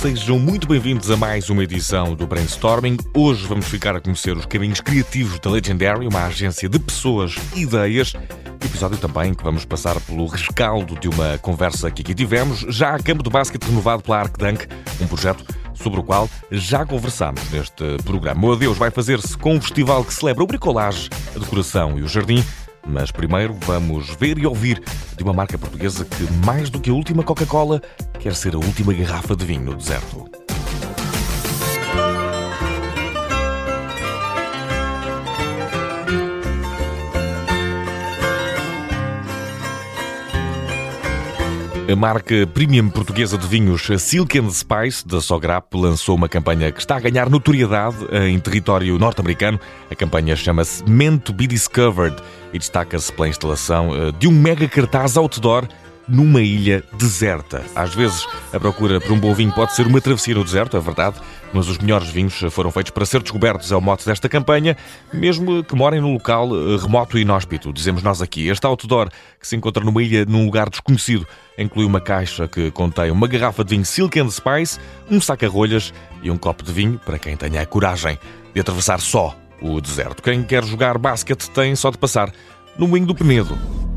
sejam muito bem-vindos a mais uma edição do Brainstorming. Hoje vamos ficar a conhecer os caminhos criativos da Legendary, uma agência de pessoas e ideias. Episódio também que vamos passar pelo rescaldo de uma conversa que aqui tivemos, já a campo de basquete renovado pela ArcDunk, um projeto sobre o qual já conversámos neste programa. O adeus vai fazer-se com um festival que celebra o bricolage, a decoração e o jardim. Mas primeiro vamos ver e ouvir de uma marca portuguesa que, mais do que a última Coca-Cola, quer ser a última garrafa de vinho no deserto. A marca premium portuguesa de vinhos Silk and Spice, da Sograp, lançou uma campanha que está a ganhar notoriedade em território norte-americano. A campanha chama-se Meant to be Discovered e destaca-se pela instalação eh, de um mega cartaz outdoor numa ilha deserta. Às vezes, a procura por um bom vinho pode ser uma travessia no deserto, é verdade, mas os melhores vinhos foram feitos para ser descobertos, é o mote desta campanha, mesmo que morem num local eh, remoto e inóspito, dizemos nós aqui. Este outdoor, que se encontra numa ilha num lugar desconhecido, inclui uma caixa que contém uma garrafa de vinho Silk and Spice, um saca-rolhas e um copo de vinho para quem tenha a coragem de atravessar só o deserto. Quem quer jogar basquete tem só de passar no moinho do Penedo.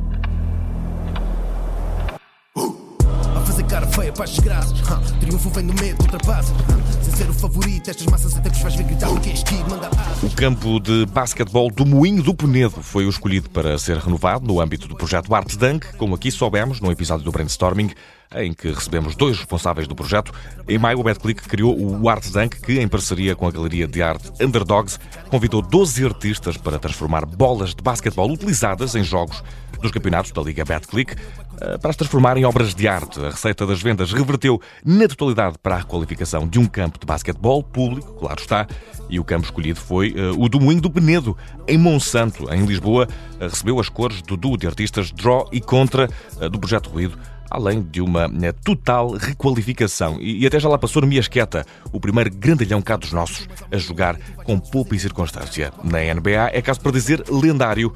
Feia para as desgraças. Uh, triunfo vem do medo, ultrapassa. Uh, sem ser o favorito, estas massas até que vais ver gritar o que kid, manda O campo de basquetebol do Moinho do Penedo foi o escolhido para ser renovado no âmbito do projeto Art Dunk, como aqui soubemos no episódio do Brainstorming em que recebemos dois responsáveis do projeto. Em maio, o BetClick criou o Art Dunk, que, em parceria com a galeria de arte Underdogs, convidou 12 artistas para transformar bolas de basquetebol utilizadas em jogos dos campeonatos da Liga BetClick eh, para as transformar em obras de arte. A receita das vendas reverteu na totalidade para a qualificação de um campo de basquetebol público, claro está, e o campo escolhido foi uh, o do Moinho do Penedo, em Monsanto, em Lisboa. Uh, recebeu as cores do duo de artistas Draw e Contra do Projeto Ruído além de uma total requalificação. E, até já lá passou no Miasqueta, o primeiro grandalhão cá dos nossos a jogar com poupa e circunstância. Na NBA é caso para dizer lendário.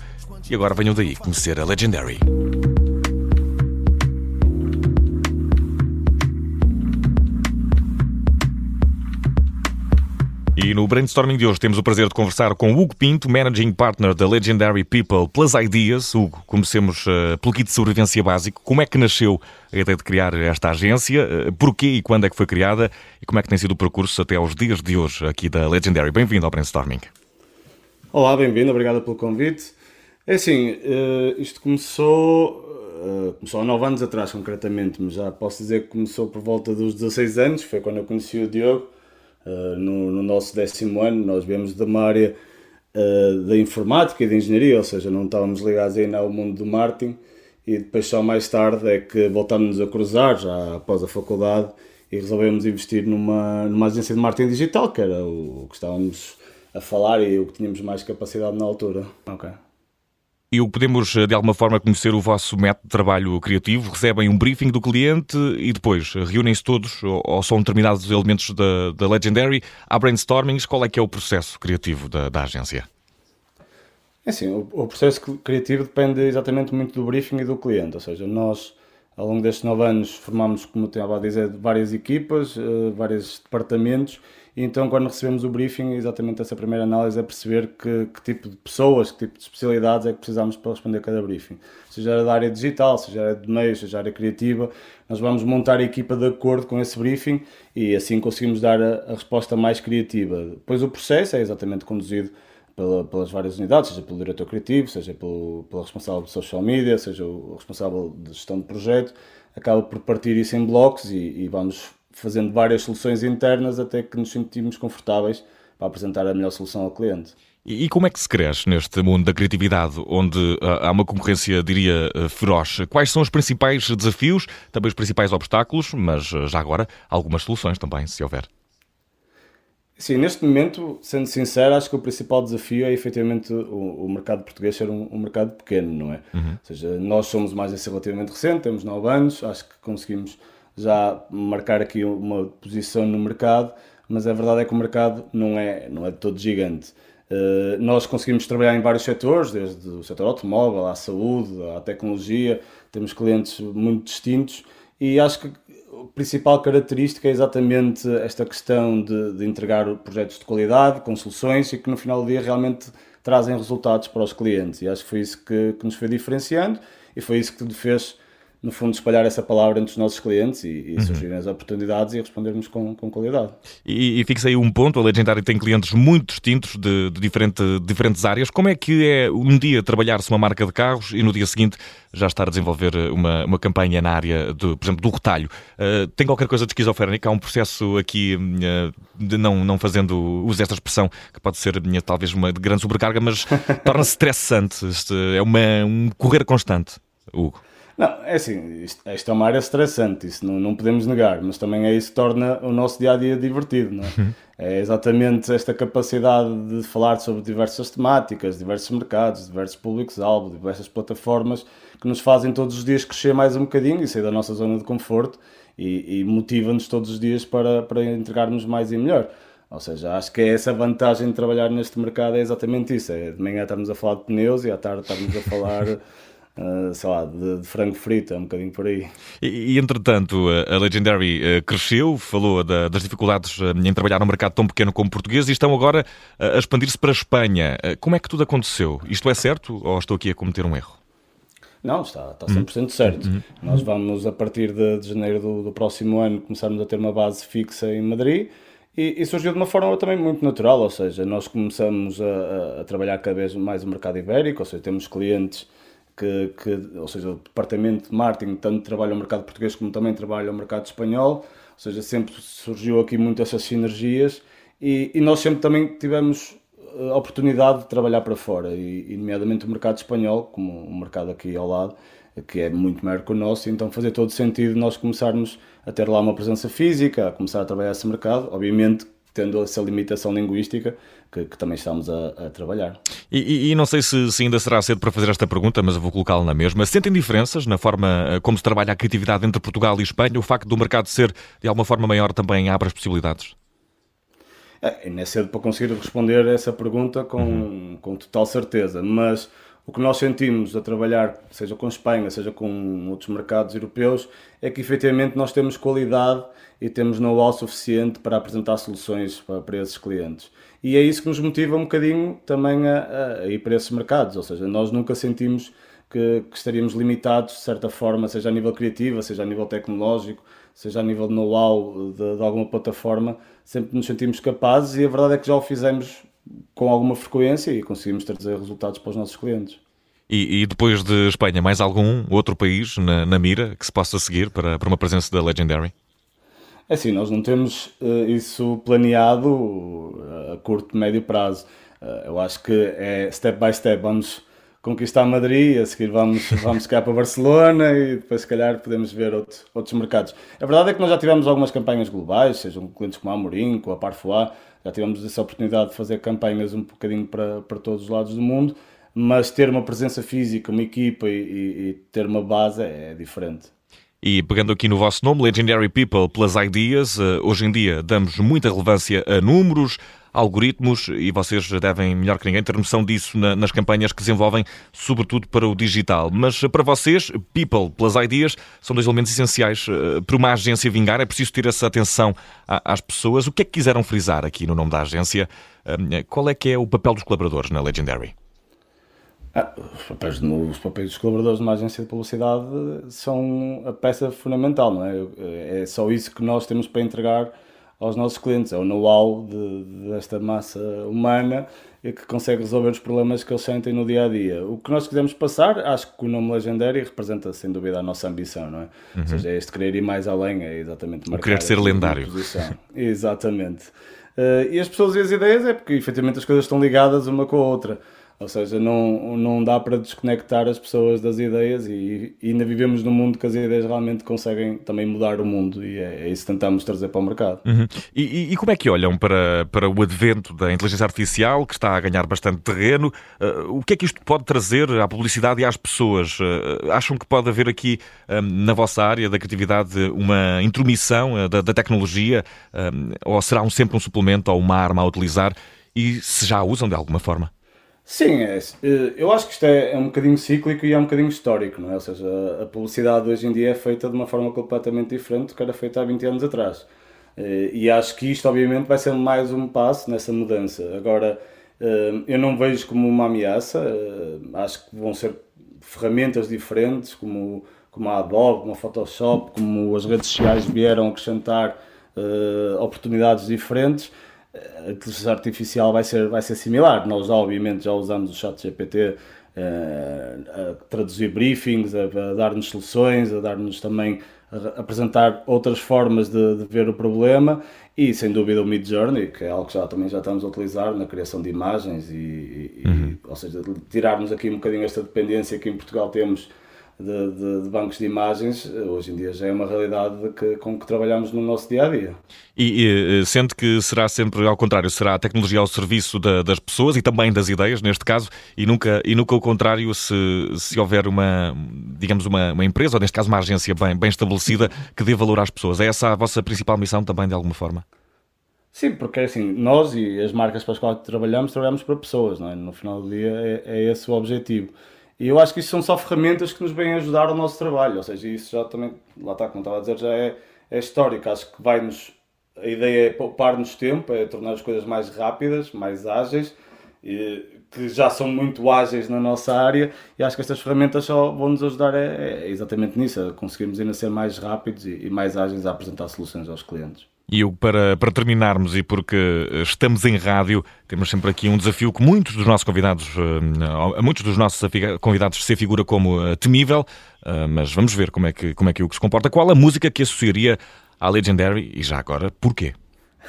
E agora venham daí conhecer a Legendary. E no brainstorming de hoje temos o prazer de conversar com Hugo Pinto, Managing Partner da Legendary People Plus Ideas. Hugo, comecemos uh, pelo kit de sobrevivência básico. Como é que nasceu a ideia de criar esta agência? Uh, porquê e quando é que foi criada? E como é que tem sido o percurso até aos dias de hoje aqui da Legendary? Bem-vindo ao brainstorming. Olá, bem-vindo, obrigado pelo convite. É assim, uh, isto começou começou há 9 anos atrás, concretamente, mas já posso dizer que começou por volta dos 16 anos, foi quando eu conheci o Diogo. Uh, no, no, nosso décimo ano, nós viemos de uma área uh, da informática e da engenharia, ou seja, não estávamos ligados ainda ao mundo do marketing, e depois só mais tarde é que voltámos a cruzar, já após a faculdade, e resolvemos investir numa, numa agência de marketing digital, que era o, o que estávamos a falar e o que tínhamos mais capacidade na altura. Ok. E podemos, de alguma forma, conhecer o vosso método de trabalho criativo? Recebem um briefing do cliente e depois reúnem-se todos ou são determinados elementos da, da Legendary? Há brainstormings? Qual é que é o processo criativo da, da agência? É assim, o, o, processo criativo depende exatamente muito do briefing e do cliente. Ou seja, nós, ao longo destes nove anos, formamos, como estava a dizer, várias equipas, uh, vários departamentos e então, quando recebemos o briefing, exatamente essa primeira análise é perceber que, que, tipo de pessoas, que tipo de especialidades é que precisamos para responder a cada briefing. Seja da área digital, seja de meios, seja área criativa, nós vamos montar a equipa de acordo com esse briefing e assim conseguimos dar a, a resposta mais criativa. Depois, o processo é exatamente conduzido pela, pelas várias unidades, seja pelo diretor criativo, seja pelo, pelo responsável de social media, seja o responsável de gestão de projeto, acaba por partir isso em blocos e, e vamos fazendo várias soluções internas até que nos sentimos confortáveis para apresentar a melhor solução ao cliente. E como é que se cresce neste mundo da criatividade, onde ah, há uma concorrência, diria, ah, feroz? Quais são os principais desafios, também os principais obstáculos, mas ah, já agora algumas soluções também, se houver? Sim, neste momento, sendo sincero, acho que o principal desafio é efetivamente o, o mercado português ser um, um, mercado pequeno, não é? Uhum. Ou seja, nós somos mais relativamente recente, temos 9 anos, acho que conseguimos já marcar aqui uma posição no mercado, mas a verdade é que o mercado não é, não é de todo gigante. Uh, nós conseguimos trabalhar em vários setores, desde o setor automóvel, à saúde, à tecnologia, temos clientes muito distintos e acho que principal característica é exatamente esta questão de, de, entregar projetos de qualidade, com soluções e que no final do dia realmente trazem resultados para os clientes. E acho que foi isso que, que nos foi diferenciando e foi isso que fez no fundo, espalhar essa palavra entre os nossos clientes e, e uhum. surgirem as oportunidades e respondermos com, com qualidade. E, e fixa aí um ponto, a Legendary tem clientes muito distintos de, de diferente, diferentes áreas. Como é que é um dia trabalhar-se uma marca de carros e no dia seguinte já estar a desenvolver uma, uma campanha na área, do, por exemplo, do retalho? Uh, tem qualquer coisa de esquizofrénica? Há um processo aqui, uh, de não, não fazendo uso desta expressão, que pode ser uh, talvez uma grande sobrecarga, mas torna-se estressante. Este é uma, um correr constante, Hugo. Não, é assim, isto, isto, é uma área estressante, isso não, não podemos negar, mas também é isso que torna o nosso dia a dia divertido, não é? Uhum. É exatamente esta capacidade de falar sobre diversas temáticas, diversos mercados, diversos públicos-alvo, diversas plataformas que nos fazem todos os dias crescer mais um bocadinho e sair da nossa zona de conforto e, e motiva-nos todos os dias para, para entregarmos mais e melhor. Ou seja, acho que é essa vantagem de trabalhar neste mercado, é exatamente isso. É de manhã estarmos a falar de pneus e à tarde estarmos a falar Uh, sei lá, de, de, frango frito, é um bocadinho por aí. E, e entretanto, a Legendary uh, cresceu, falou da, das dificuldades uh, em trabalhar num mercado tão pequeno como o português e estão agora a expandir-se para a Espanha. como é que tudo aconteceu? Isto é certo ou estou aqui a cometer um erro? Não, está, está 100% uhum. certo. Uhum. Nós vamos, a partir de, de janeiro do, do, próximo ano, começarmos a ter uma base fixa em Madrid. E, e, surgiu de uma forma também muito natural, ou seja, nós começamos a, a, trabalhar cada vez mais o mercado ibérico, ou seja, temos clientes que, que, ou seja, o departamento de marketing tanto trabalha o mercado português como também trabalha o mercado espanhol, ou seja, sempre surgiu aqui muito essas sinergias e, e nós sempre também tivemos a oportunidade de trabalhar para fora, e, e nomeadamente o mercado espanhol, como o mercado aqui ao lado, que é muito maior que o nosso, então fazia todo sentido nós começarmos a ter lá uma presença física, a começar a trabalhar esse mercado, obviamente tendo essa limitação linguística que, que também estamos a, a trabalhar. E, e, e, não sei se, se, ainda será cedo para fazer esta pergunta, mas eu vou colocá-la na mesma. Sentem diferenças na forma eh, como se trabalha a criatividade entre Portugal e Espanha? O facto do mercado ser de alguma forma maior também abre as possibilidades? É, não é cedo para conseguir responder essa pergunta com, uhum. com total certeza, mas o que nós sentimos a trabalhar, seja com Espanha, seja com outros mercados europeus, é que efetivamente nós temos qualidade e temos know-how suficiente para apresentar soluções para, para, esses clientes. E é isso que nos motiva um bocadinho também a, a ir para esses mercados, ou seja, nós nunca sentimos que, que, estaríamos limitados de certa forma, seja a nível criativo, seja a nível tecnológico, seja a nível de know-how de, de alguma plataforma, sempre nos sentimos capazes e a verdade é que já o fizemos com alguma frequência e conseguimos trazer resultados para os nossos clientes. E, e depois de Espanha, mais algum outro país na, na mira que se possa seguir para, para uma presença da Legendary? É assim, nós não temos uh, isso planeado uh, a curto, médio prazo. Uh, eu acho que é step by step. Vamos conquistar Madrid, a seguir vamos, vamos ficar para Barcelona e depois, se calhar, podemos ver outro, outros mercados. A verdade é que nós já tivemos algumas campanhas globais, sejam clientes como a Amorim, com a Parfois, já tivemos essa oportunidade de fazer campanhas um bocadinho para, para todos os lados do mundo, mas ter uma presença física, uma equipa e, e, e ter uma base é, é diferente. E pegando aqui no vosso nome, Legendary People Plus Ideas, eh, hoje em dia damos muita relevância a números, algoritmos e vocês devem, melhor que ninguém, ter noção disso nas campanhas que desenvolvem, sobretudo para o digital. Mas para vocês, People Plus Ideas são dois elementos essenciais eh, para uma agência vingar. É preciso ter essa atenção às pessoas. O que é que quiseram frisar aqui no nome da agência? Eh, qual é que é o papel dos colaboradores na Legendary? Ah, os, papéis, os papéis dos colaboradores de uma agência de publicidade são a peça fundamental, não é? É só isso que nós temos para entregar aos nossos clientes, é o know-how de, desta massa humana que consegue resolver os problemas que eles sentem no dia a dia. O que nós quisemos passar, acho que o nome Legendary representa sem dúvida a nossa ambição, não é? Uhum. Ou seja, é este querer ir mais além, é exatamente o querer ser lendário. exatamente. Uh, e as pessoas e as ideias é porque efetivamente as coisas estão ligadas uma com a outra. Ou seja, não, não dá para desconectar as pessoas das ideias e, e ainda vivemos num mundo que as ideias realmente conseguem também mudar o mundo e é, é isso que tentamos trazer para o mercado. Uhum. E, e, como é que olham para, para o advento da inteligência artificial, que está a ganhar bastante terreno? Uh, o que é que isto pode trazer à publicidade e às pessoas? Uh, acham que pode haver aqui, um, na vossa área da criatividade, uma intromissão uh, da, da, tecnologia? ou será um, sempre um suplemento ou uma arma a utilizar? E se já a usam de alguma forma? Sim, é, eh, eu acho que isto é, é, um bocadinho cíclico e é um bocadinho histórico, não é? Ou seja, a, publicidade hoje em dia é feita de uma forma completamente diferente do que era feita há 20 anos atrás. Eh, e acho que isto, obviamente, vai ser mais um passo nessa mudança. Agora, eh, eu não vejo como uma ameaça, acho que vão ser ferramentas diferentes, como, como a Adobe, como a Photoshop, como as redes sociais vieram acrescentar oportunidades diferentes a inteligência artificial vai ser, vai ser similar. Nós, obviamente, já usamos o chat GPT uh, a traduzir briefings, a, a dar-nos soluções, a dar-nos também a apresentar outras formas de, de, ver o problema e, sem dúvida, o Mid Journey, que é algo que já, também já estamos a utilizar na criação de imagens e, e, uhum. e ou seja, tirarmos aqui um bocadinho esta dependência que em Portugal temos de, de, de, bancos de imagens, hoje em dia já é uma realidade que, com que trabalhamos no nosso dia a dia. E, e eh, sente que será sempre ao contrário, será a tecnologia ao serviço da, das pessoas e também das ideias, neste caso, e nunca, e nunca ao contrário, se, se houver uma, digamos, uma, uma empresa, ou neste caso uma agência bem, bem estabelecida, que dê valor às pessoas. É essa a vossa principal missão também, de alguma forma? Sim, porque assim, nós e as marcas para as quais trabalhamos, trabalhamos para pessoas, não é? No final do dia é, é esse o objetivo. E eu acho que isso são só ferramentas que nos vêm ajudar ao nosso trabalho, ou seja, isso já também, lá está, como estava a dizer, já é, é histórico. Acho que vai-nos, a ideia é poupar-nos tempo, é tornar as coisas mais rápidas, mais ágeis, e, que já são muito ágeis na nossa área, e acho que estas ferramentas só vão nos ajudar é, é exatamente nisso, a conseguirmos ainda ser mais rápidos e, e mais ágeis a apresentar soluções aos clientes. E eu, para, para terminarmos, e porque estamos em rádio, temos sempre aqui um desafio que muitos dos nossos convidados, uh, muitos dos nossos convidados se figura como uh, temível, mas vamos ver como é, que, como é que o que se comporta. Qual a música que associaria à Legendary e já agora, porquê?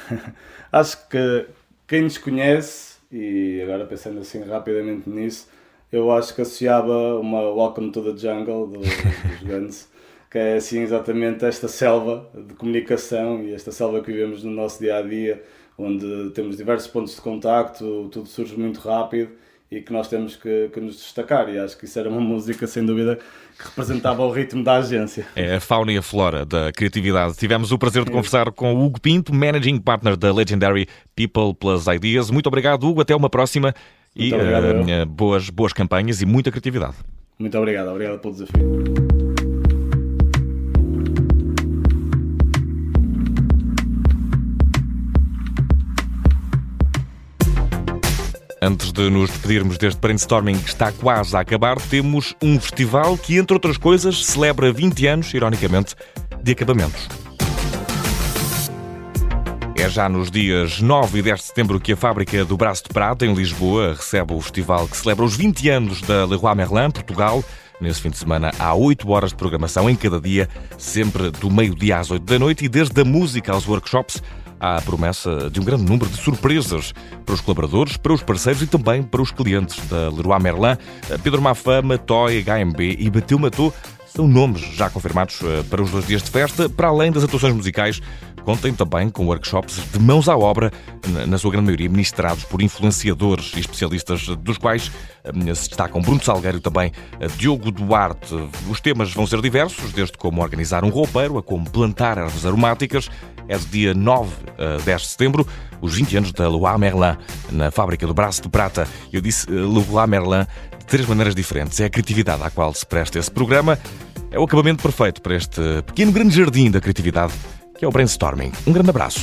Acho que quem nos conhece, e agora pensando assim rapidamente nisso, eu acho que associava uma Welcome to the Jungle do, dos Guns que é assim exatamente esta selva de comunicação e esta selva que vivemos no nosso dia a dia, onde temos diversos pontos de contacto, tudo surge muito rápido e que nós temos que, que, nos destacar. E acho que isso era uma música, sem dúvida, que representava o ritmo da agência. É a fauna e a flora da criatividade. Tivemos o prazer de conversar com o Hugo Pinto, Managing Partner da Legendary People Plus Ideas. Muito obrigado, Hugo. Até uma próxima. Muito e obrigado, uh, boas, boas campanhas e muita criatividade. Muito obrigado. Obrigado pelo desafio. Antes de nos despedirmos deste brainstorming que está quase a acabar, temos um festival que, entre outras coisas, celebra 20 anos, ironicamente, de acabamentos. É já nos dias 9 e 10 de setembro que a fábrica do Braço de Prata, em Lisboa, recebe o festival que celebra os 20 anos da Leroy Merlin, Portugal. Nesse fim de semana há 8 horas de programação em cada dia, sempre do meio-dia às 8 da noite, e desde a música aos workshops há a promessa de um grande número de surpresas para os colaboradores, para os parceiros e também para os clientes da Leroy Merlin. Pedro Mafama, Toy, HMB e Bateu Matou são nomes já confirmados eh, para os dois dias de festa, para além das atuações musicais. Contem também com workshops de mãos à obra, na sua grande maioria ministrados por influenciadores e especialistas, dos quais eh, se destacam Bruno Salgueiro também eh, Diogo Duarte. Os temas vão ser diversos, desde como organizar um roupeiro a como plantar ervas aromáticas, é de dia 9 a 10 de setembro, os 20 anos da Leroy Merlin, na fábrica do Braço de Prata. Eu disse Leroy Merlin de três maneiras diferentes. É a criatividade à qual se presta esse programa. É o acabamento perfeito para este pequeno grande jardim da criatividade que é o brainstorming. Um grande abraço.